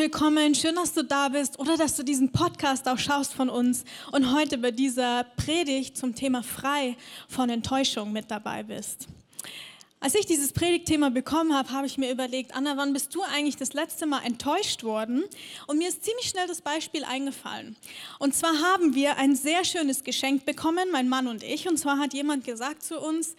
Willkommen, schön, dass du da bist oder dass du diesen Podcast auch schaust von uns und heute bei dieser Predigt zum Thema frei von Enttäuschung mit dabei bist. Als ich dieses Predigtthema bekommen habe, habe ich mir überlegt, Anna, wann bist du eigentlich das letzte Mal enttäuscht worden? Und mir ist ziemlich schnell das Beispiel eingefallen. Und zwar haben wir ein sehr schönes Geschenk bekommen, mein Mann und ich. Und zwar hat jemand gesagt zu uns,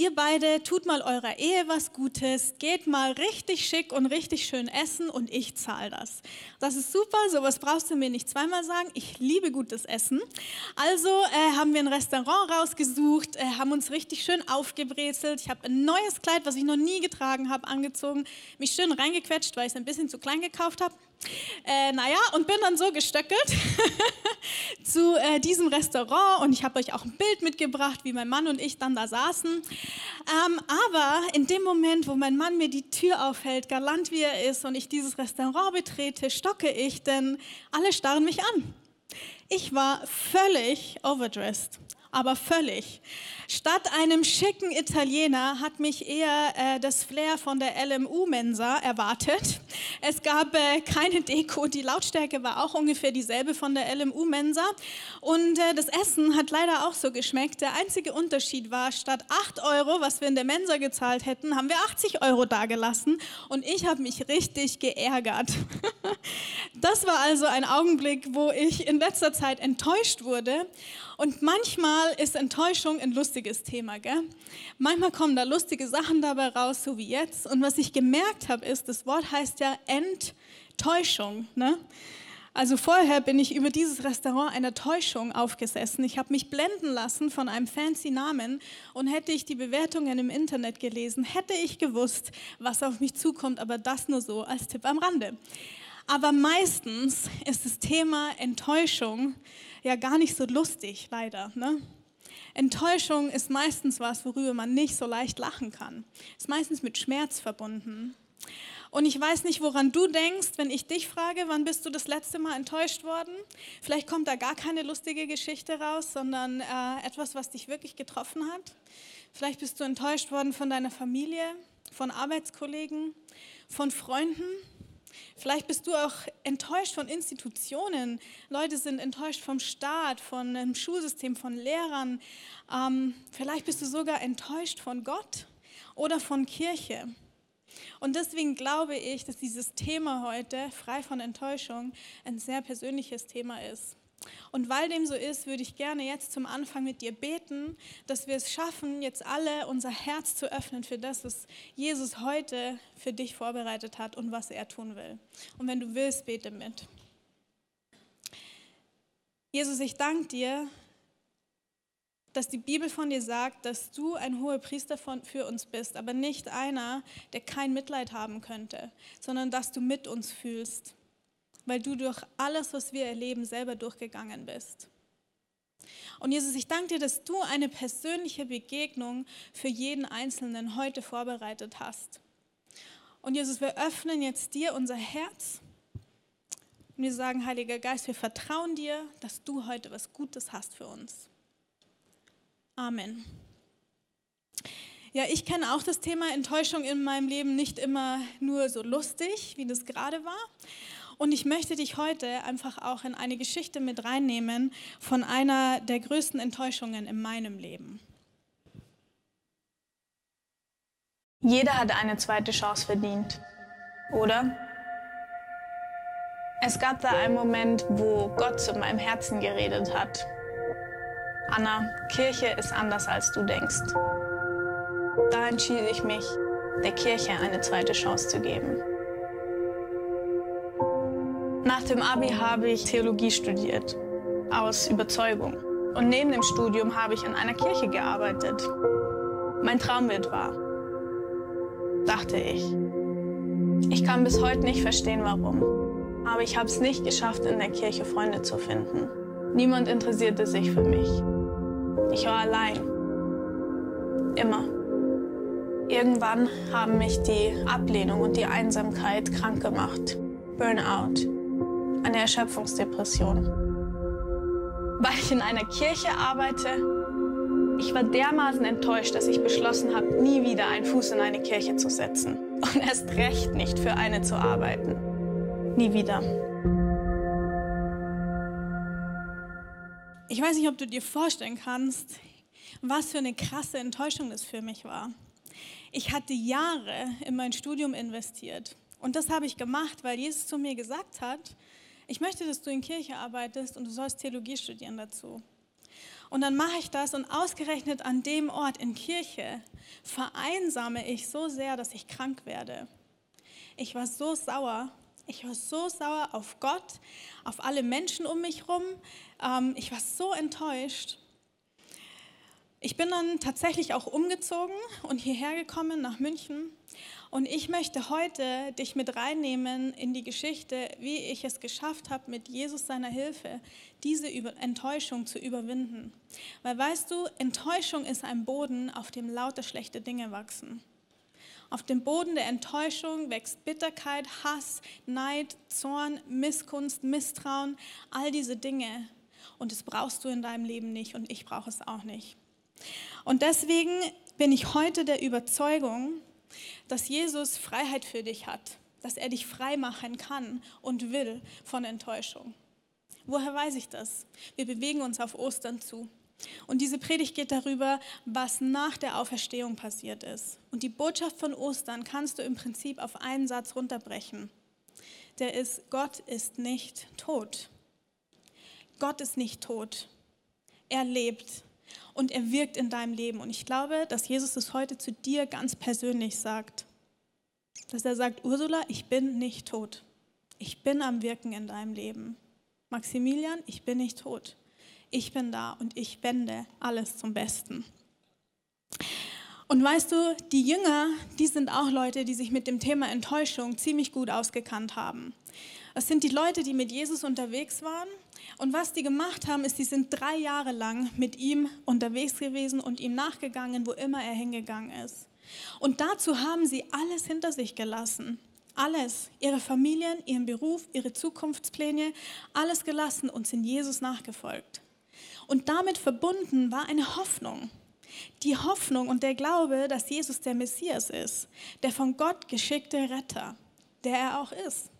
ihr beide tut mal eurer Ehe was Gutes, geht mal richtig schick und richtig schön essen und ich zahle das. Das ist super, sowas brauchst du mir nicht zweimal sagen. Ich liebe gutes Essen. Also äh, haben wir ein Restaurant rausgesucht, äh, haben uns richtig schön aufgebrezelt. Ich habe ein neues Kleid, was ich noch nie getragen habe, angezogen, mich schön reingequetscht, weil ich es ein bisschen zu klein gekauft habe. Äh, naja, und bin dann so gestöckelt zu äh, diesem Restaurant und ich habe euch auch ein Bild mitgebracht, wie mein Mann und ich dann da saßen. Ähm, aber in dem Moment, wo mein Mann mir die Tür aufhält, galant wie er ist und ich dieses Restaurant betrete, stocke ich, denn alle starren mich an. Ich war völlig overdressed aber völlig. Statt einem schicken Italiener hat mich eher äh, das Flair von der LMU-Mensa erwartet. Es gab äh, keine Deko, die Lautstärke war auch ungefähr dieselbe von der LMU-Mensa. Und äh, das Essen hat leider auch so geschmeckt. Der einzige Unterschied war, statt 8 Euro, was wir in der Mensa gezahlt hätten, haben wir 80 Euro dagelassen. Und ich habe mich richtig geärgert. Das war also ein Augenblick, wo ich in letzter Zeit enttäuscht wurde. Und manchmal ist Enttäuschung ein lustiges Thema. Gell? Manchmal kommen da lustige Sachen dabei raus, so wie jetzt. Und was ich gemerkt habe, ist, das Wort heißt ja Enttäuschung. Ne? Also vorher bin ich über dieses Restaurant einer Täuschung aufgesessen. Ich habe mich blenden lassen von einem fancy Namen und hätte ich die Bewertungen im Internet gelesen, hätte ich gewusst, was auf mich zukommt, aber das nur so als Tipp am Rande. Aber meistens ist das Thema Enttäuschung ja gar nicht so lustig, leider. Ne? Enttäuschung ist meistens was, worüber man nicht so leicht lachen kann. Ist meistens mit Schmerz verbunden. Und ich weiß nicht, woran du denkst, wenn ich dich frage, wann bist du das letzte Mal enttäuscht worden? Vielleicht kommt da gar keine lustige Geschichte raus, sondern äh, etwas, was dich wirklich getroffen hat. Vielleicht bist du enttäuscht worden von deiner Familie, von Arbeitskollegen, von Freunden, Vielleicht bist du auch enttäuscht von Institutionen. Leute sind enttäuscht vom Staat, von dem Schulsystem, von Lehrern. Ähm, vielleicht bist du sogar enttäuscht von Gott oder von Kirche. Und deswegen glaube ich, dass dieses Thema heute, frei von Enttäuschung, ein sehr persönliches Thema ist. Und weil dem so ist, würde ich gerne jetzt zum Anfang mit dir beten, dass wir es schaffen, jetzt alle unser Herz zu öffnen für das, was Jesus heute für dich vorbereitet hat und was er tun will. Und wenn du willst, bete mit. Jesus, ich danke dir, dass die Bibel von dir sagt, dass du ein hoher Priester für uns bist, aber nicht einer, der kein Mitleid haben könnte, sondern dass du mit uns fühlst weil du durch alles, was wir erleben, selber durchgegangen bist. Und Jesus, ich danke dir, dass du eine persönliche Begegnung für jeden Einzelnen heute vorbereitet hast. Und Jesus, wir öffnen jetzt dir unser Herz und wir sagen, Heiliger Geist, wir vertrauen dir, dass du heute was Gutes hast für uns. Amen. Ja, ich kenne auch das Thema Enttäuschung in meinem Leben nicht immer nur so lustig, wie das gerade war. Und ich möchte dich heute einfach auch in eine Geschichte mit reinnehmen von einer der größten Enttäuschungen in meinem Leben. Jeder hat eine zweite Chance verdient, oder? Es gab da einen Moment, wo Gott zu meinem Herzen geredet hat. Anna, Kirche ist anders als du denkst. Da entschied ich mich, der Kirche eine zweite Chance zu geben. Nach dem Abi habe ich Theologie studiert, aus Überzeugung. Und neben dem Studium habe ich in einer Kirche gearbeitet. Mein Traum wird wahr, dachte ich. Ich kann bis heute nicht verstehen, warum. Aber ich habe es nicht geschafft, in der Kirche Freunde zu finden. Niemand interessierte sich für mich. Ich war allein. Immer. Irgendwann haben mich die Ablehnung und die Einsamkeit krank gemacht. Burnout eine Erschöpfungsdepression. Weil ich in einer Kirche arbeite, ich war dermaßen enttäuscht, dass ich beschlossen habe, nie wieder einen Fuß in eine Kirche zu setzen und erst recht nicht für eine zu arbeiten. nie wieder. Ich weiß nicht, ob du dir vorstellen kannst, was für eine krasse Enttäuschung das für mich war. Ich hatte Jahre in mein Studium investiert und das habe ich gemacht, weil Jesus zu mir gesagt hat, ich möchte, dass du in Kirche arbeitest und du sollst Theologie studieren dazu. Und dann mache ich das und ausgerechnet an dem Ort in Kirche vereinsame ich so sehr, dass ich krank werde. Ich war so sauer. Ich war so sauer auf Gott, auf alle Menschen um mich herum. Ähm, ich war so enttäuscht. Ich bin dann tatsächlich auch umgezogen und hierher gekommen nach München. Und ich möchte heute dich mit reinnehmen in die Geschichte, wie ich es geschafft habe, mit Jesus seiner Hilfe diese Enttäuschung zu überwinden. Weil weißt du, Enttäuschung ist ein Boden, auf dem lauter schlechte Dinge wachsen. Auf dem Boden der Enttäuschung wächst Bitterkeit, Hass, Neid, Zorn, Missgunst, Misstrauen, all diese Dinge. Und das brauchst du in deinem Leben nicht und ich brauche es auch nicht. Und deswegen bin ich heute der Überzeugung, dass Jesus Freiheit für dich hat, dass er dich frei machen kann und will von Enttäuschung. Woher weiß ich das? Wir bewegen uns auf Ostern zu. Und diese Predigt geht darüber, was nach der Auferstehung passiert ist. Und die Botschaft von Ostern kannst du im Prinzip auf einen Satz runterbrechen. Der ist, Gott ist nicht tot. Gott ist nicht tot. Er lebt und er wirkt in deinem Leben. Und ich glaube, dass Jesus es heute zu dir ganz persönlich sagt. Dass er sagt, Ursula, ich bin nicht tot. Ich bin am Wirken in deinem Leben. Maximilian, ich bin nicht tot. Ich bin da und ich wende alles zum Besten. Und weißt du, die Jünger, die sind auch Leute, die sich mit dem Thema Enttäuschung ziemlich gut ausgekannt haben. Das sind die Leute, die mit Jesus unterwegs waren und was die gemacht haben, ist, sie sind drei Jahre lang mit ihm unterwegs gewesen und ihm nachgegangen, wo immer er hingegangen ist. Und dazu haben sie alles hinter sich gelassen. Alles, ihre Familien, ihren Beruf, ihre Zukunftspläne, alles gelassen und sind Jesus nachgefolgt. Und damit verbunden war eine Hoffnung. Die Hoffnung und der Glaube, dass Jesus der Messias ist, der von Gott geschickte Retter, der er auch ist.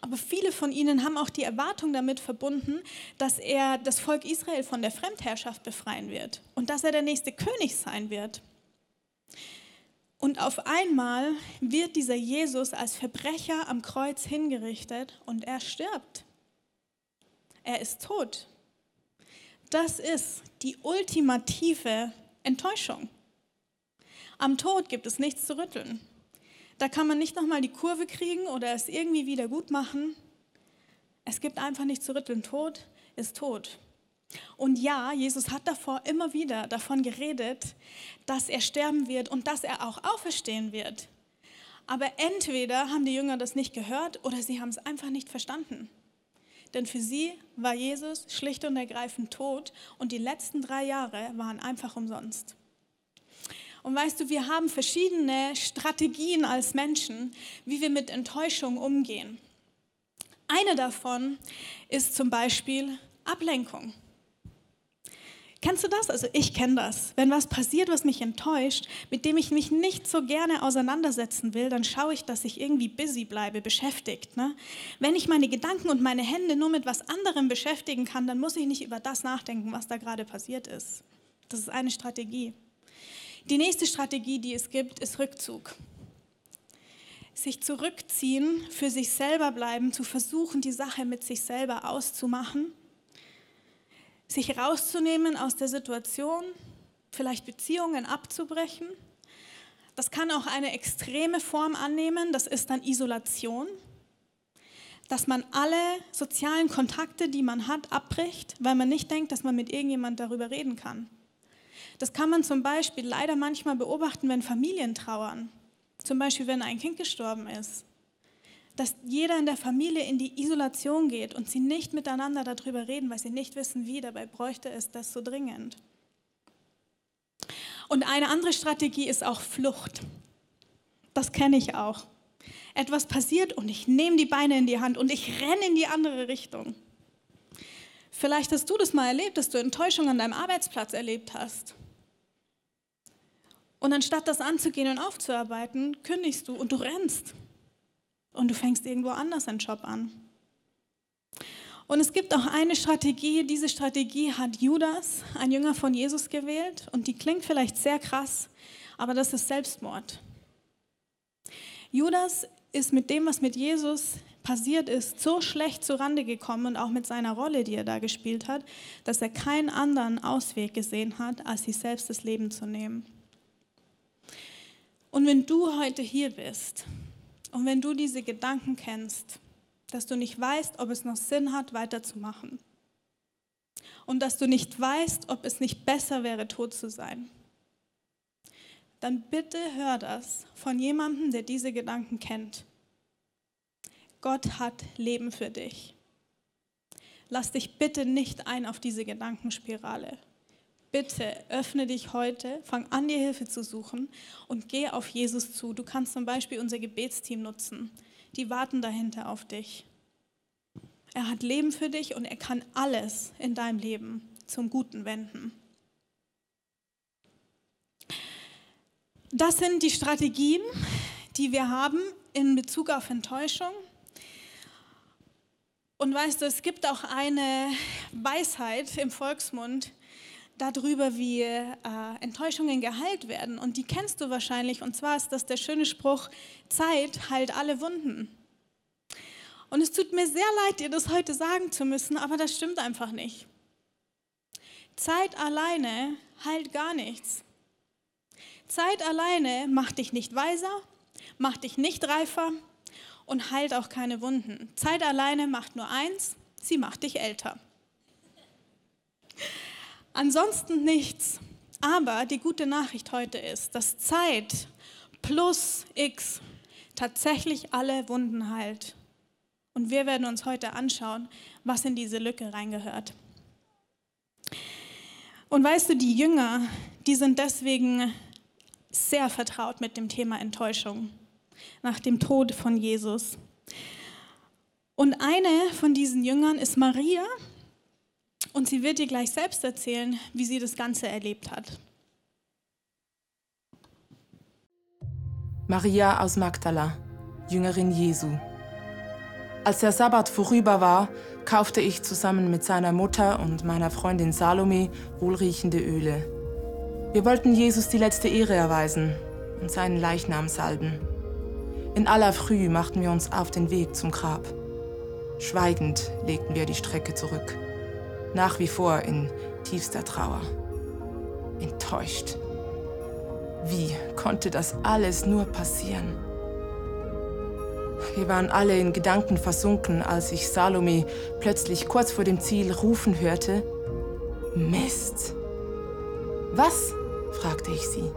Aber viele von ihnen haben auch die Erwartung damit verbunden, dass er das Volk Israel von der Fremdherrschaft befreien wird und dass er der nächste König sein wird. Und auf einmal wird dieser Jesus als Verbrecher am Kreuz hingerichtet und er stirbt. Er ist tot. Das ist die ultimative Enttäuschung. Am Tod gibt es nichts zu rütteln. Da kann man nicht nochmal die Kurve kriegen oder es irgendwie wieder gut machen. Es gibt einfach nichts zu rütteln. Tod ist tot. Und ja, Jesus hat davor immer wieder davon geredet, dass er sterben wird und dass er auch auferstehen wird. Aber entweder haben die Jünger das nicht gehört oder sie haben es einfach nicht verstanden. Denn für sie war Jesus schlicht und ergreifend tot und die letzten drei Jahre waren einfach umsonst. Und weißt du, wir haben verschiedene Strategien als Menschen, wie wir mit Enttäuschung umgehen. Eine davon ist zum Beispiel Ablenkung. Kennst du das? Also ich kenne das. Wenn was passiert, was mich enttäuscht, mit dem ich mich nicht so gerne auseinandersetzen will, dann schaue ich, dass ich irgendwie busy bleibe, beschäftigt. Ne? Wenn ich meine Gedanken und meine Hände nur mit was anderem beschäftigen kann, dann muss ich nicht über das nachdenken, was da gerade passiert ist. Das ist eine Strategie. Die nächste Strategie, die es gibt, ist Rückzug. Sich zurückziehen, für sich selber bleiben, zu versuchen, die Sache mit sich selber auszumachen, sich rauszunehmen aus der Situation, vielleicht Beziehungen abzubrechen. Das kann auch eine extreme Form annehmen, das ist dann Isolation, dass man alle sozialen Kontakte, die man hat, abbricht, weil man nicht denkt, dass man mit irgendjemand darüber reden kann. Das kann man zum Beispiel leider manchmal beobachten, wenn Familien trauern. Zum Beispiel, wenn ein Kind gestorben ist. Dass jeder in der Familie in die Isolation geht und sie nicht miteinander darüber reden, weil sie nicht wissen, wie. Dabei bräuchte es das so dringend. Und eine andere Strategie ist auch Flucht. Das kenne ich auch. Etwas passiert und ich nehme die Beine in die Hand und ich renne in die andere Richtung. Vielleicht hast du das mal erlebt, dass du Enttäuschung an deinem Arbeitsplatz erlebt hast. Und anstatt das anzugehen und aufzuarbeiten, kündigst du und du rennst. und du fängst irgendwo anders einen Job an. Und es gibt auch eine Strategie, diese Strategie hat Judas, ein Jünger von Jesus, gewählt und die klingt vielleicht sehr krass, aber das ist Selbstmord. Judas ist mit dem, was mit Jesus passiert ist, so schlecht zurande gekommen und auch mit seiner Rolle, die er da gespielt hat, dass er keinen anderen Ausweg gesehen hat, als sich selbst das Leben zu nehmen. Und wenn du heute hier bist und wenn du diese Gedanken kennst, dass du nicht weißt, ob es noch Sinn hat, weiterzumachen. Und dass du nicht weißt, ob es nicht besser wäre, tot zu sein. Dann bitte hör das von jemandem, der diese Gedanken kennt. Gott hat Leben für dich. Lass dich bitte nicht ein auf diese Gedankenspirale. Bitte öffne dich heute, fang an, dir Hilfe zu suchen und geh auf Jesus zu. Du kannst zum Beispiel unser Gebetsteam nutzen die warten dahinter auf dich. Er hat Leben für dich und er kann alles in deinem Leben zum Guten wenden. Das sind die Strategien, die wir haben in Bezug auf Enttäuschung. Und weißt du, es gibt auch eine Weisheit im Volksmund darüber, wie äh, Enttäuschungen geheilt werden. Und die kennst du wahrscheinlich. Und zwar ist das der schöne Spruch, Zeit heilt alle Wunden. Und es tut mir sehr leid, dir das heute sagen zu müssen, aber das stimmt einfach nicht. Zeit alleine heilt gar nichts. Zeit alleine macht dich nicht weiser, macht dich nicht reifer und heilt auch keine Wunden. Zeit alleine macht nur eins, sie macht dich älter. Ansonsten nichts. Aber die gute Nachricht heute ist, dass Zeit plus X tatsächlich alle Wunden heilt. Und wir werden uns heute anschauen, was in diese Lücke reingehört. Und weißt du, die Jünger, die sind deswegen sehr vertraut mit dem Thema Enttäuschung nach dem Tod von Jesus. Und eine von diesen Jüngern ist Maria und sie wird dir gleich selbst erzählen, wie sie das Ganze erlebt hat. Maria aus Magdala, Jüngerin Jesu. Als der Sabbat vorüber war, kaufte ich zusammen mit seiner Mutter und meiner Freundin Salome wohlriechende Öle. Wir wollten Jesus die letzte Ehre erweisen und seinen Leichnam salben. In aller Früh machten wir uns auf den Weg zum Grab. Schweigend legten wir die Strecke zurück, nach wie vor in tiefster Trauer. Enttäuscht. Wie konnte das alles nur passieren? Wir waren alle in Gedanken versunken, als ich Salome plötzlich kurz vor dem Ziel rufen hörte. Mist. Was? fragte ich sie.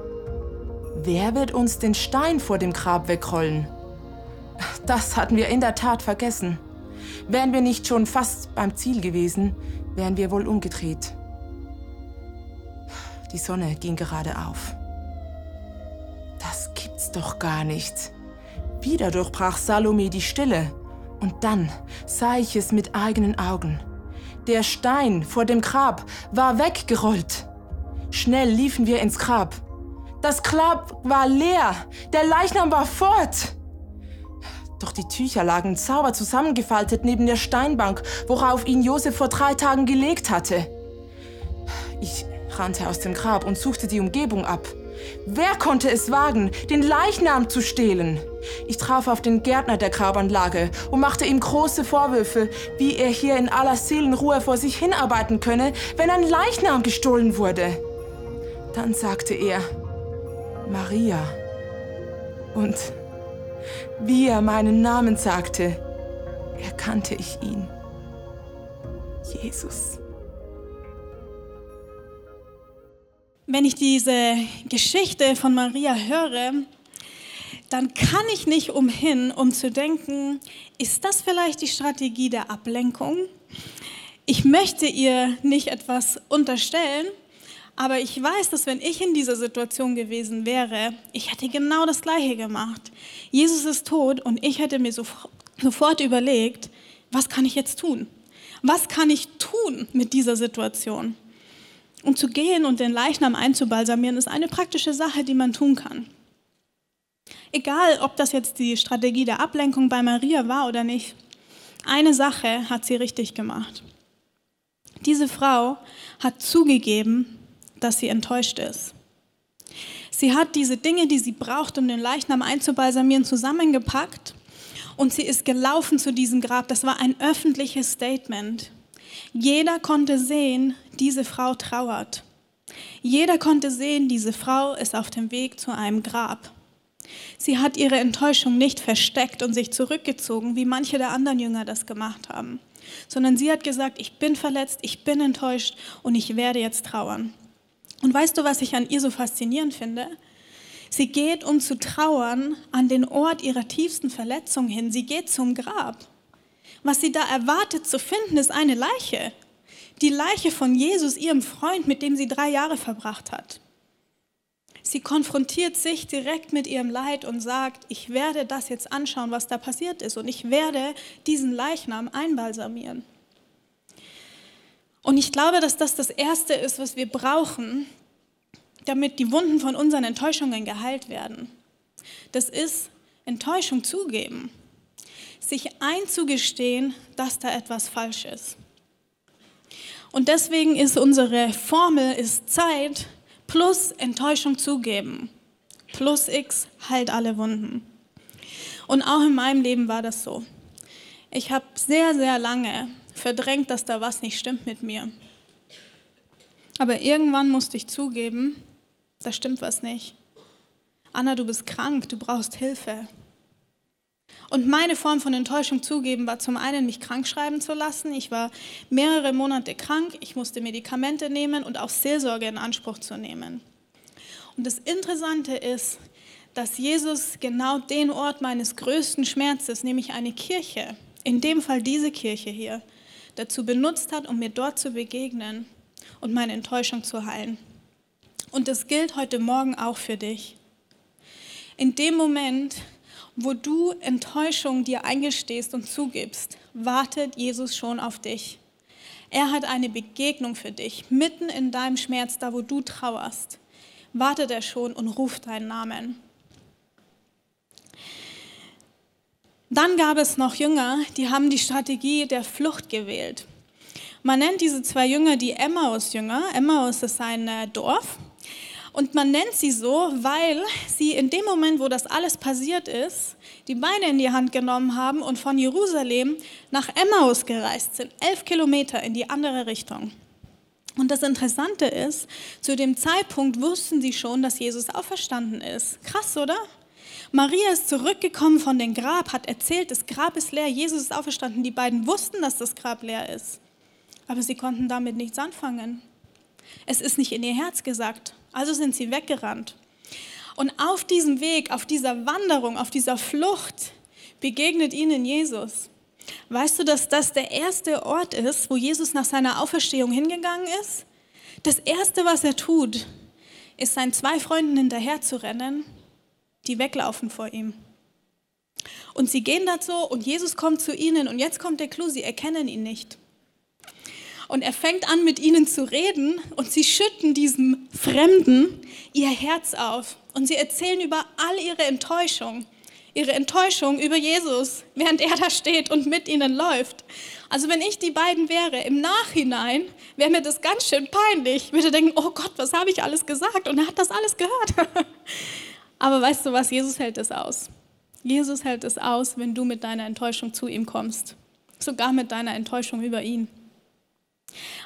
Wer wird uns den Stein vor dem Grab wegrollen? Das hatten wir in der Tat vergessen. Wären wir nicht schon fast beim Ziel gewesen, wären wir wohl umgedreht. Die Sonne ging gerade auf. Das gibt's doch gar nicht. Wieder durchbrach Salome die Stille. Und dann sah ich es mit eigenen Augen. Der Stein vor dem Grab war weggerollt. Schnell liefen wir ins Grab. Das Grab war leer. Der Leichnam war fort. Doch die Tücher lagen sauber zusammengefaltet neben der Steinbank, worauf ihn Josef vor drei Tagen gelegt hatte. Ich rannte aus dem Grab und suchte die Umgebung ab. Wer konnte es wagen, den Leichnam zu stehlen? Ich traf auf den Gärtner der Grabanlage und machte ihm große Vorwürfe, wie er hier in aller Seelenruhe vor sich hinarbeiten könne, wenn ein Leichnam gestohlen wurde. Dann sagte er, Maria. Und wie er meinen Namen sagte, erkannte ich ihn. Jesus. Wenn ich diese Geschichte von Maria höre, dann kann ich nicht umhin, um zu denken, ist das vielleicht die Strategie der Ablenkung? Ich möchte ihr nicht etwas unterstellen, aber ich weiß, dass wenn ich in dieser Situation gewesen wäre, ich hätte genau das Gleiche gemacht. Jesus ist tot und ich hätte mir sofort überlegt, was kann ich jetzt tun? Was kann ich tun mit dieser Situation? Um zu gehen und den Leichnam einzubalsamieren, ist eine praktische Sache, die man tun kann. Egal, ob das jetzt die Strategie der Ablenkung bei Maria war oder nicht, eine Sache hat sie richtig gemacht. Diese Frau hat zugegeben, dass sie enttäuscht ist. Sie hat diese Dinge, die sie braucht, um den Leichnam einzubalsamieren, zusammengepackt und sie ist gelaufen zu diesem Grab. Das war ein öffentliches Statement. Jeder konnte sehen, diese Frau trauert. Jeder konnte sehen, diese Frau ist auf dem Weg zu einem Grab. Sie hat ihre Enttäuschung nicht versteckt und sich zurückgezogen, wie manche der anderen Jünger das gemacht haben, sondern sie hat gesagt, ich bin verletzt, ich bin enttäuscht und ich werde jetzt trauern. Und weißt du, was ich an ihr so faszinierend finde? Sie geht, um zu trauern, an den Ort ihrer tiefsten Verletzung hin. Sie geht zum Grab. Was sie da erwartet zu finden, ist eine Leiche. Die Leiche von Jesus, ihrem Freund, mit dem sie drei Jahre verbracht hat. Sie konfrontiert sich direkt mit ihrem Leid und sagt, ich werde das jetzt anschauen, was da passiert ist und ich werde diesen Leichnam einbalsamieren. Und ich glaube, dass das das Erste ist, was wir brauchen, damit die Wunden von unseren Enttäuschungen geheilt werden. Das ist Enttäuschung zugeben, sich einzugestehen, dass da etwas falsch ist. Und deswegen ist unsere Formel ist Zeit plus Enttäuschung zugeben. Plus X heilt alle Wunden. Und auch in meinem Leben war das so. Ich habe sehr, sehr lange verdrängt, dass da was nicht stimmt mit mir. Aber irgendwann musste ich zugeben, da stimmt was nicht. Anna, du bist krank, du brauchst Hilfe. Und meine Form von Enttäuschung zugeben war zum einen, mich krank schreiben zu lassen. Ich war mehrere Monate krank, ich musste Medikamente nehmen und auch Seelsorge in Anspruch zu nehmen. Und das Interessante ist, dass Jesus genau den Ort meines größten Schmerzes, nämlich eine Kirche, in dem Fall diese Kirche hier, dazu benutzt hat, um mir dort zu begegnen und meine Enttäuschung zu heilen. Und das gilt heute Morgen auch für dich. In dem Moment, wo du Enttäuschung dir eingestehst und zugibst, wartet Jesus schon auf dich. Er hat eine Begegnung für dich, mitten in deinem Schmerz, da wo du trauerst. Wartet er schon und ruft deinen Namen. Dann gab es noch Jünger, die haben die Strategie der Flucht gewählt. Man nennt diese zwei Jünger die Emmaus-Jünger. Emmaus ist ein äh, Dorf und man nennt sie so, weil sie in dem Moment, wo das alles passiert ist, die Beine in die Hand genommen haben und von Jerusalem nach Emmaus gereist sind, elf Kilometer in die andere Richtung. Und das Interessante ist, zu dem Zeitpunkt wussten sie schon, dass Jesus auferstanden ist. Krass, oder? Maria ist zurückgekommen von dem Grab, hat erzählt, das Grab ist leer, Jesus ist auferstanden. Die beiden wussten, dass das Grab leer ist. Aber sie konnten damit nichts anfangen. Es ist nicht in ihr Herz gesagt. Also sind sie weggerannt. Und auf diesem Weg, auf dieser Wanderung, auf dieser Flucht begegnet ihnen Jesus. Weißt du, dass das der erste Ort ist, wo Jesus nach seiner Auferstehung hingegangen ist? Das Erste, was er tut, ist seinen zwei Freunden hinterher zu rennen, die weglaufen vor ihm. Und sie gehen dazu und Jesus kommt zu ihnen und jetzt kommt der Clou, sie erkennen ihn nicht. Und er fängt an, mit ihnen zu reden und sie schütten diesem Fremden ihr Herz auf. Und sie erzählen über all ihre Enttäuschung, ihre Enttäuschung über Jesus, während er da steht und mit ihnen läuft. Also wenn ich die beiden wäre, im Nachhinein wäre mir das ganz schön peinlich. Ich würde denken, oh Gott, was habe ich alles gesagt? Und er hat das alles gehört. Aber weißt du was, Jesus hält es aus. Jesus hält es aus, wenn du mit deiner Enttäuschung zu ihm kommst. Sogar mit deiner Enttäuschung über ihn.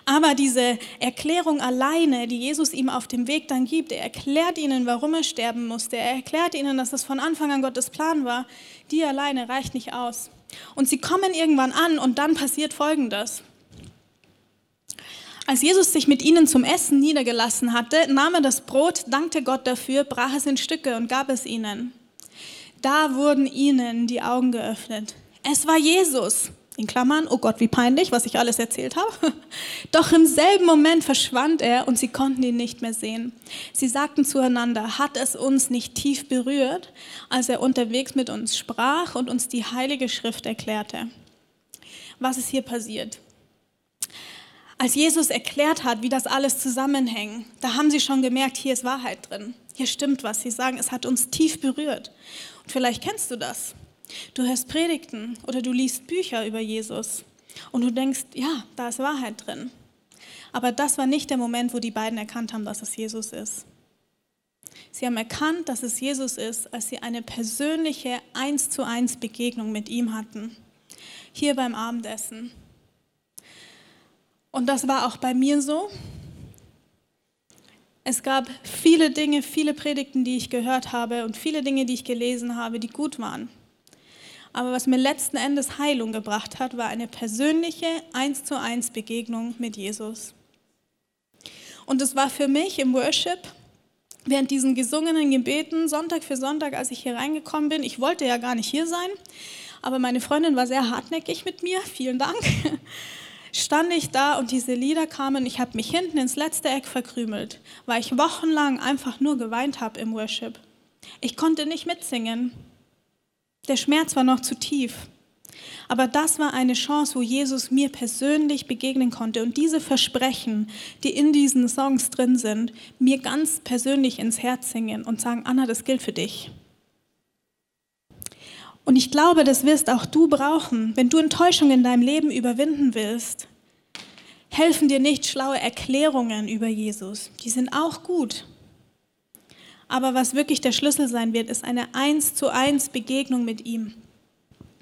Aber diese Erklärung alleine, die Jesus ihm auf dem Weg dann gibt, er erklärt ihnen, warum er sterben musste, er erklärt ihnen, dass das von Anfang an Gottes Plan war, die alleine reicht nicht aus. Und sie kommen irgendwann an und dann passiert Folgendes. Als Jesus sich mit ihnen zum Essen niedergelassen hatte, nahm er das Brot, dankte Gott dafür, brach es in Stücke und gab es ihnen. Da wurden ihnen die Augen geöffnet. Es war Jesus in Klammern, oh Gott, wie peinlich, was ich alles erzählt habe. Doch im selben Moment verschwand er und sie konnten ihn nicht mehr sehen. Sie sagten zueinander, hat es uns nicht tief berührt, als er unterwegs mit uns sprach und uns die Heilige Schrift erklärte. Was ist hier passiert? Als Jesus erklärt hat, wie das alles zusammenhängt, da haben sie schon gemerkt, hier ist Wahrheit drin. Hier stimmt was. Sie sagen, es hat uns tief berührt. Und vielleicht kennst du das. Du hörst Predigten oder du liest Bücher über Jesus und du denkst, ja, da ist Wahrheit drin. Aber das war nicht der Moment, wo die beiden erkannt haben, dass es Jesus ist. Sie haben erkannt, dass es Jesus ist, als sie eine persönliche eins zu eins Begegnung mit ihm hatten. Hier beim Abendessen. Und das war auch bei mir so. Es gab viele Dinge, viele Predigten, die ich gehört habe und viele Dinge, die ich gelesen habe, die gut waren. Aber was mir letzten Endes Heilung gebracht hat, war eine persönliche eins zu eins Begegnung mit Jesus. Und es war für mich im Worship während diesen gesungenen Gebeten Sonntag für Sonntag, als ich hier reingekommen bin. Ich wollte ja gar nicht hier sein, aber meine Freundin war sehr hartnäckig mit mir. Vielen Dank. Stand ich da und diese Lieder kamen. Ich habe mich hinten ins letzte Eck verkrümelt, weil ich wochenlang einfach nur geweint habe im Worship. Ich konnte nicht mitsingen. Der Schmerz war noch zu tief. Aber das war eine Chance, wo Jesus mir persönlich begegnen konnte und diese Versprechen, die in diesen Songs drin sind, mir ganz persönlich ins Herz singen und sagen, Anna, das gilt für dich. Und ich glaube, das wirst auch du brauchen, wenn du Enttäuschung in deinem Leben überwinden willst. Helfen dir nicht schlaue Erklärungen über Jesus. Die sind auch gut. Aber was wirklich der Schlüssel sein wird, ist eine eins zu eins Begegnung mit ihm.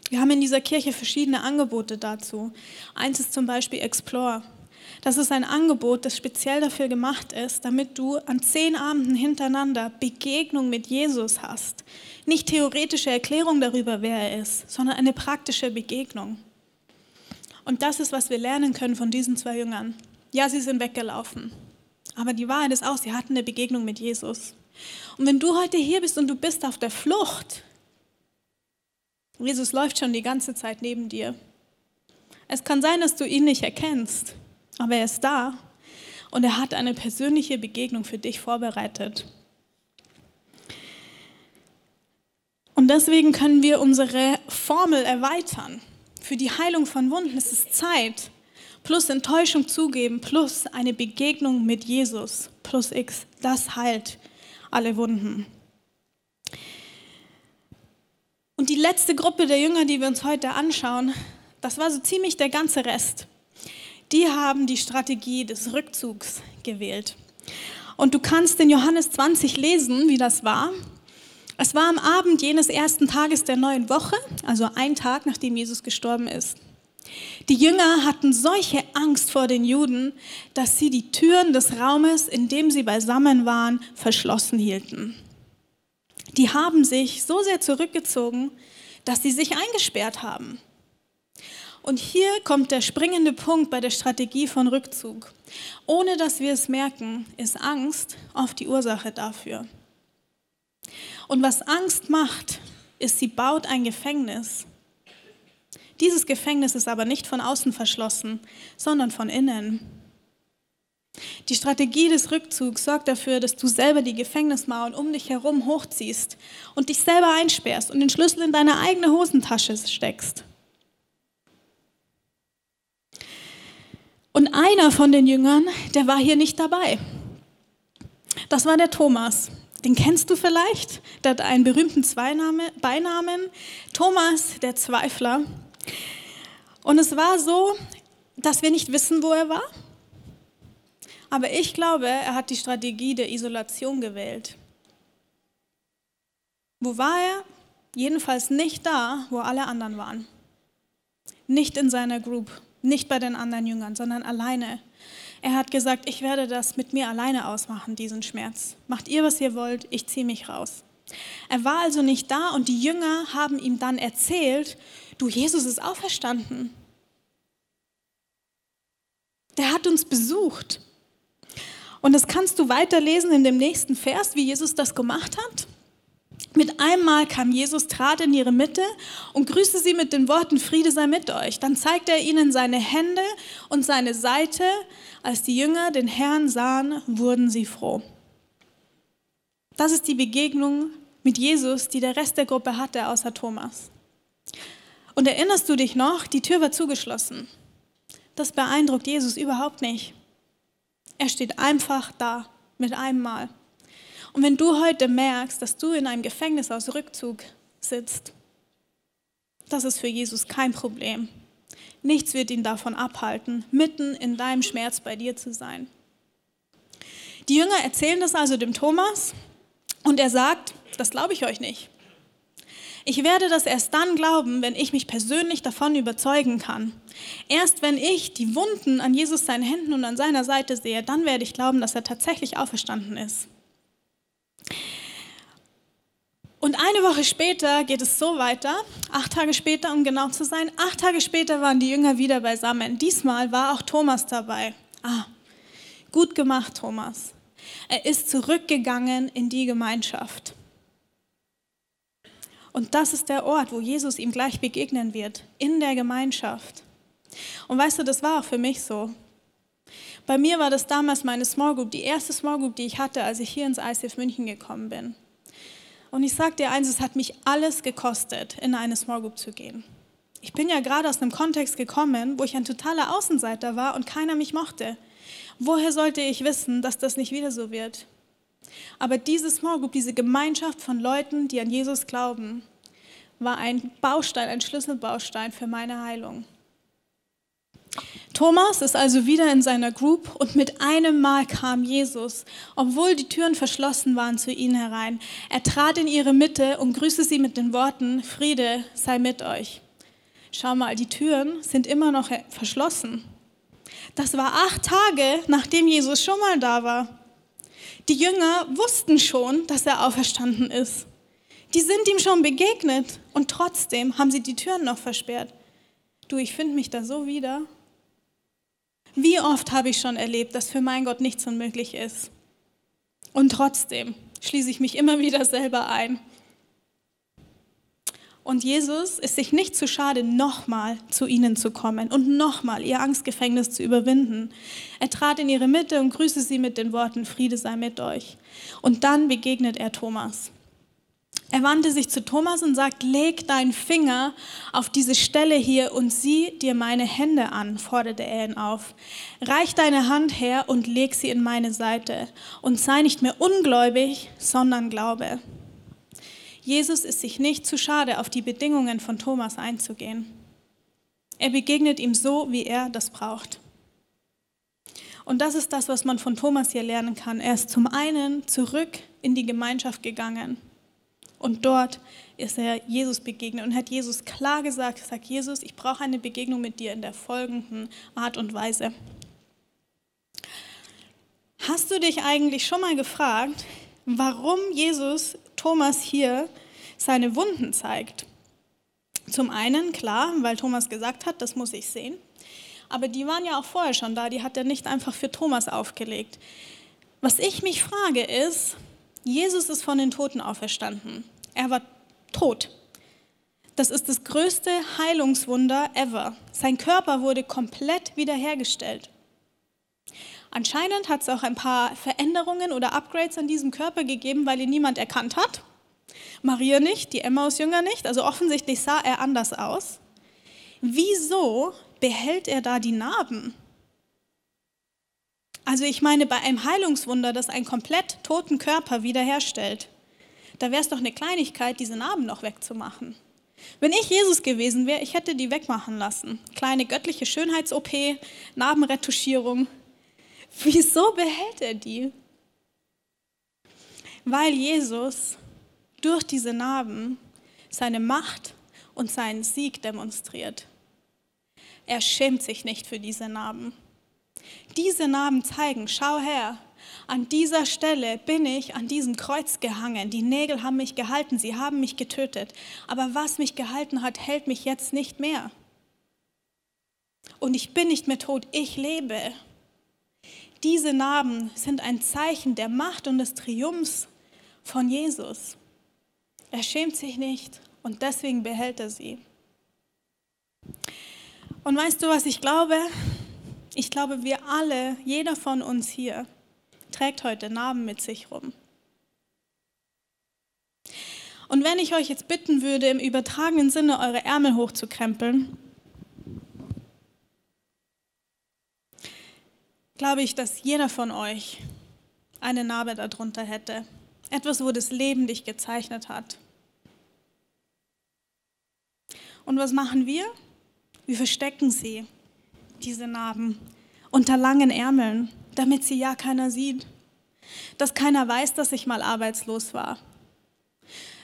Wir haben in dieser Kirche verschiedene Angebote dazu. Eins ist zum Beispiel Explore. Das ist ein Angebot, das speziell dafür gemacht ist, damit du an zehn Abenden hintereinander Begegnung mit Jesus hast. Nicht theoretische Erklärung darüber, wer er ist, sondern eine praktische Begegnung. Und das ist, was wir lernen können von diesen zwei Jüngern. Ja, sie sind weggelaufen. Aber die Wahrheit ist auch, sie hatten eine Begegnung mit Jesus. Und wenn du heute hier bist und du bist auf der Flucht, Jesus läuft schon die ganze Zeit neben dir. Es kann sein, dass du ihn nicht erkennst, aber er ist da und er hat eine persönliche Begegnung für dich vorbereitet. Und deswegen können wir unsere Formel erweitern. Für die Heilung von Wunden ist es Zeit, plus Enttäuschung zugeben, plus eine Begegnung mit Jesus, plus X. Das heilt alle Wunden. Und die letzte Gruppe der Jünger, die wir uns heute anschauen, das war so ziemlich der ganze Rest. Die haben die Strategie des Rückzugs gewählt. Und du kannst in Johannes 20 lesen, wie das war. Es war am Abend jenes ersten Tages der neuen Woche, also ein Tag nachdem Jesus gestorben ist. Die Jünger hatten solche Angst vor den Juden, dass sie die Türen des Raumes, in dem sie beisammen waren, verschlossen hielten. Die haben sich so sehr zurückgezogen, dass sie sich eingesperrt haben. Und hier kommt der springende Punkt bei der Strategie von Rückzug. Ohne dass wir es merken, ist Angst oft die Ursache dafür. Und was Angst macht, ist, sie baut ein Gefängnis dieses Gefängnis ist aber nicht von außen verschlossen, sondern von innen. Die Strategie des Rückzugs sorgt dafür, dass du selber die Gefängnismauern um dich herum hochziehst und dich selber einsperrst und den Schlüssel in deine eigene Hosentasche steckst. Und einer von den Jüngern, der war hier nicht dabei. Das war der Thomas. Den kennst du vielleicht? Der hat einen berühmten Beinamen. Thomas, der Zweifler. Und es war so, dass wir nicht wissen, wo er war. Aber ich glaube, er hat die Strategie der Isolation gewählt. Wo war er? Jedenfalls nicht da, wo alle anderen waren. Nicht in seiner Group, nicht bei den anderen Jüngern, sondern alleine. Er hat gesagt, ich werde das mit mir alleine ausmachen, diesen Schmerz. Macht ihr, was ihr wollt, ich ziehe mich raus. Er war also nicht da und die Jünger haben ihm dann erzählt, du, Jesus ist auferstanden. Der hat uns besucht. Und das kannst du weiterlesen in dem nächsten Vers, wie Jesus das gemacht hat. Mit einmal kam Jesus, trat in ihre Mitte und grüßte sie mit den Worten, Friede sei mit euch. Dann zeigte er ihnen seine Hände und seine Seite. Als die Jünger den Herrn sahen, wurden sie froh. Das ist die Begegnung mit Jesus, die der Rest der Gruppe hatte, außer Thomas. Und erinnerst du dich noch, die Tür war zugeschlossen. Das beeindruckt Jesus überhaupt nicht. Er steht einfach da mit einem Mal. Und wenn du heute merkst, dass du in einem Gefängnis aus Rückzug sitzt, das ist für Jesus kein Problem. Nichts wird ihn davon abhalten, mitten in deinem Schmerz bei dir zu sein. Die Jünger erzählen das also dem Thomas und er sagt, das glaube ich euch nicht. Ich werde das erst dann glauben, wenn ich mich persönlich davon überzeugen kann. Erst wenn ich die Wunden an Jesus seinen Händen und an seiner Seite sehe, dann werde ich glauben, dass er tatsächlich auferstanden ist. Und eine Woche später geht es so weiter, acht Tage später, um genau zu sein, acht Tage später waren die Jünger wieder beisammen. Diesmal war auch Thomas dabei. Ah, gut gemacht, Thomas. Er ist zurückgegangen in die Gemeinschaft. Und das ist der Ort, wo Jesus ihm gleich begegnen wird, in der Gemeinschaft. Und weißt du, das war auch für mich so. Bei mir war das damals meine Small Group, die erste Small Group, die ich hatte, als ich hier ins ICF München gekommen bin. Und ich sage dir eins, es hat mich alles gekostet, in eine Small Group zu gehen. Ich bin ja gerade aus einem Kontext gekommen, wo ich ein totaler Außenseiter war und keiner mich mochte. Woher sollte ich wissen, dass das nicht wieder so wird? Aber diese Small Group, diese Gemeinschaft von Leuten, die an Jesus glauben, war ein Baustein, ein Schlüsselbaustein für meine Heilung. Thomas ist also wieder in seiner Group und mit einem Mal kam Jesus, obwohl die Türen verschlossen waren, zu ihnen herein. Er trat in ihre Mitte und grüßte sie mit den Worten, Friede sei mit euch. Schau mal, die Türen sind immer noch verschlossen. Das war acht Tage, nachdem Jesus schon mal da war. Die Jünger wussten schon, dass er auferstanden ist. Die sind ihm schon begegnet und trotzdem haben sie die Türen noch versperrt. Du, ich finde mich da so wieder. Wie oft habe ich schon erlebt, dass für mein Gott nichts unmöglich ist. Und trotzdem schließe ich mich immer wieder selber ein. Und Jesus ist sich nicht zu schade, nochmal zu ihnen zu kommen und nochmal ihr Angstgefängnis zu überwinden. Er trat in ihre Mitte und grüßte sie mit den Worten, Friede sei mit euch. Und dann begegnet er Thomas. Er wandte sich zu Thomas und sagt, leg deinen Finger auf diese Stelle hier und sieh dir meine Hände an, forderte er ihn auf. Reich deine Hand her und leg sie in meine Seite und sei nicht mehr ungläubig, sondern glaube. Jesus ist sich nicht zu schade, auf die Bedingungen von Thomas einzugehen. Er begegnet ihm so, wie er das braucht. Und das ist das, was man von Thomas hier lernen kann. Er ist zum einen zurück in die Gemeinschaft gegangen und dort ist er Jesus begegnet und hat Jesus klar gesagt, sagt Jesus, ich brauche eine Begegnung mit dir in der folgenden Art und Weise. Hast du dich eigentlich schon mal gefragt, warum Jesus Thomas hier seine Wunden zeigt. Zum einen, klar, weil Thomas gesagt hat, das muss ich sehen. Aber die waren ja auch vorher schon da, die hat er nicht einfach für Thomas aufgelegt. Was ich mich frage ist, Jesus ist von den Toten auferstanden. Er war tot. Das ist das größte Heilungswunder ever. Sein Körper wurde komplett wiederhergestellt. Anscheinend hat es auch ein paar Veränderungen oder Upgrades an diesem Körper gegeben, weil ihn niemand erkannt hat. Maria nicht, die Emmaus-Jünger nicht. Also offensichtlich sah er anders aus. Wieso behält er da die Narben? Also ich meine, bei einem Heilungswunder, das einen komplett toten Körper wiederherstellt, da wäre es doch eine Kleinigkeit, diese Narben noch wegzumachen. Wenn ich Jesus gewesen wäre, ich hätte die wegmachen lassen. Kleine göttliche Schönheits-OP, Narbenretuschierung, Wieso behält er die? Weil Jesus durch diese Narben seine Macht und seinen Sieg demonstriert. Er schämt sich nicht für diese Narben. Diese Narben zeigen, schau her, an dieser Stelle bin ich an diesem Kreuz gehangen. Die Nägel haben mich gehalten, sie haben mich getötet. Aber was mich gehalten hat, hält mich jetzt nicht mehr. Und ich bin nicht mehr tot, ich lebe. Diese Narben sind ein Zeichen der Macht und des Triumphs von Jesus. Er schämt sich nicht und deswegen behält er sie. Und weißt du, was ich glaube? Ich glaube, wir alle, jeder von uns hier, trägt heute Narben mit sich rum. Und wenn ich euch jetzt bitten würde, im übertragenen Sinne eure Ärmel hochzukrempeln, glaube ich, dass jeder von euch eine Narbe darunter hätte. Etwas, wo das Leben dich gezeichnet hat. Und was machen wir? Wir verstecken sie, diese Narben, unter langen Ärmeln, damit sie ja keiner sieht. Dass keiner weiß, dass ich mal arbeitslos war.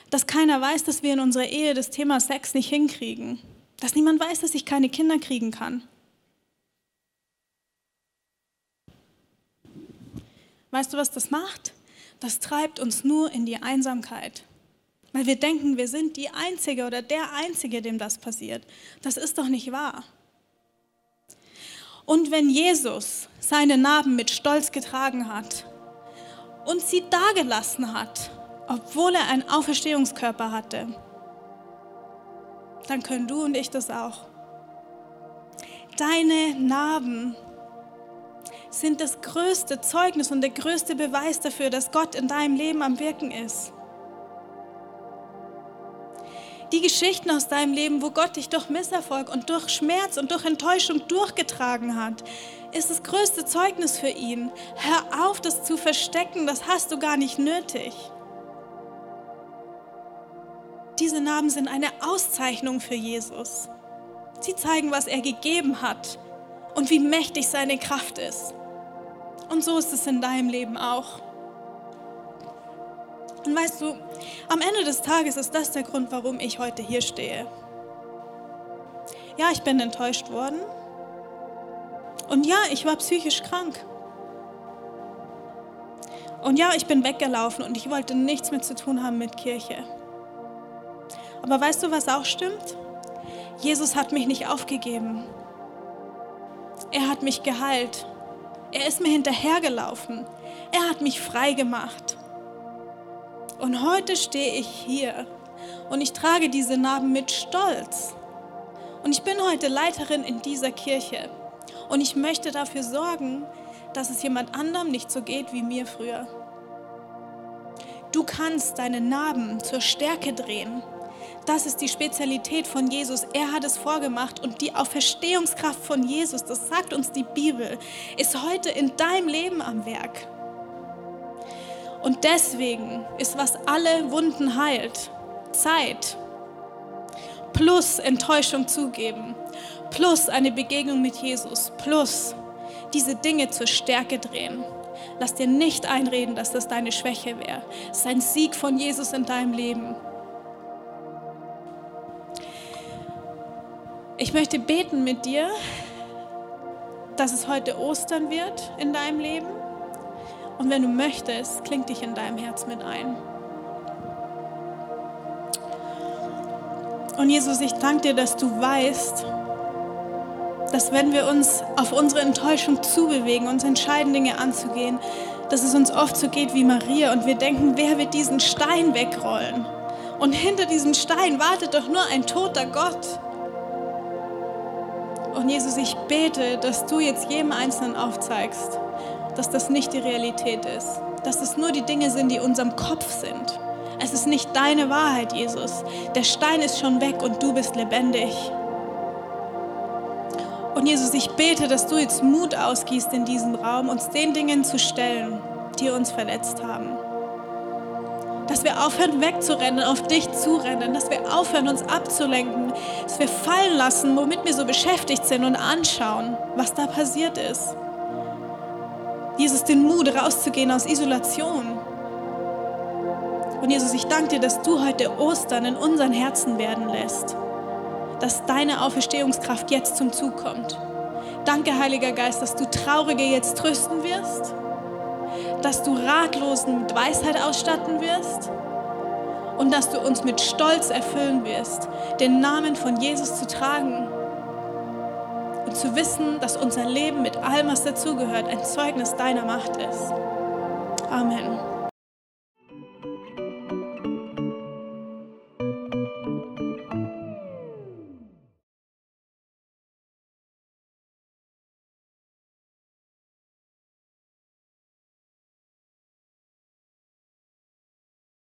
Dass keiner weiß, dass wir in unserer Ehe das Thema Sex nicht hinkriegen. Dass niemand weiß, dass ich keine Kinder kriegen kann. Weißt du, was das macht? Das treibt uns nur in die Einsamkeit. Weil wir denken, wir sind die Einzige oder der Einzige, dem das passiert. Das ist doch nicht wahr. Und wenn Jesus seine Narben mit Stolz getragen hat und sie dagelassen hat, obwohl er einen Auferstehungskörper hatte, dann können du und ich das auch. Deine Narben sind das größte Zeugnis und der größte Beweis dafür, dass Gott in deinem Leben am Wirken ist. Die Geschichten aus deinem Leben, wo Gott dich durch Misserfolg und durch Schmerz und durch Enttäuschung durchgetragen hat, ist das größte Zeugnis für ihn. Hör auf, das zu verstecken, das hast du gar nicht nötig. Diese Namen sind eine Auszeichnung für Jesus. Sie zeigen, was er gegeben hat und wie mächtig seine Kraft ist. Und so ist es in deinem Leben auch. Und weißt du, am Ende des Tages ist das der Grund, warum ich heute hier stehe. Ja, ich bin enttäuscht worden. Und ja, ich war psychisch krank. Und ja, ich bin weggelaufen und ich wollte nichts mehr zu tun haben mit Kirche. Aber weißt du, was auch stimmt? Jesus hat mich nicht aufgegeben. Er hat mich geheilt. Er ist mir hinterhergelaufen. Er hat mich frei gemacht. Und heute stehe ich hier und ich trage diese Narben mit Stolz. Und ich bin heute Leiterin in dieser Kirche. Und ich möchte dafür sorgen, dass es jemand anderem nicht so geht wie mir früher. Du kannst deine Narben zur Stärke drehen. Das ist die Spezialität von Jesus. Er hat es vorgemacht und die Auferstehungskraft von Jesus, das sagt uns die Bibel, ist heute in deinem Leben am Werk. Und deswegen ist, was alle Wunden heilt, Zeit plus Enttäuschung zugeben, plus eine Begegnung mit Jesus, plus diese Dinge zur Stärke drehen. Lass dir nicht einreden, dass das deine Schwäche wäre. Es ist ein Sieg von Jesus in deinem Leben. Ich möchte beten mit dir, dass es heute Ostern wird in deinem Leben. Und wenn du möchtest, kling dich in deinem Herz mit ein. Und Jesus, ich danke dir, dass du weißt, dass wenn wir uns auf unsere Enttäuschung zubewegen, uns entscheiden, Dinge anzugehen, dass es uns oft so geht wie Maria und wir denken, wer wird diesen Stein wegrollen? Und hinter diesem Stein wartet doch nur ein toter Gott. Und Jesus, ich bete, dass du jetzt jedem Einzelnen aufzeigst, dass das nicht die Realität ist, dass das nur die Dinge sind, die in unserem Kopf sind. Es ist nicht deine Wahrheit, Jesus. Der Stein ist schon weg und du bist lebendig. Und Jesus, ich bete, dass du jetzt Mut ausgießt in diesem Raum, uns den Dingen zu stellen, die uns verletzt haben. Dass wir aufhören wegzurennen, auf dich zu rennen, dass wir aufhören uns abzulenken, dass wir fallen lassen, womit wir so beschäftigt sind und anschauen, was da passiert ist. Jesus, den Mut rauszugehen aus Isolation. Und Jesus, ich danke dir, dass du heute Ostern in unseren Herzen werden lässt, dass deine Auferstehungskraft jetzt zum Zug kommt. Danke, Heiliger Geist, dass du Traurige jetzt trösten wirst dass du Ratlosen mit Weisheit ausstatten wirst und dass du uns mit Stolz erfüllen wirst, den Namen von Jesus zu tragen zu wissen, dass unser Leben mit allem, was dazugehört, ein Zeugnis deiner Macht ist. Amen.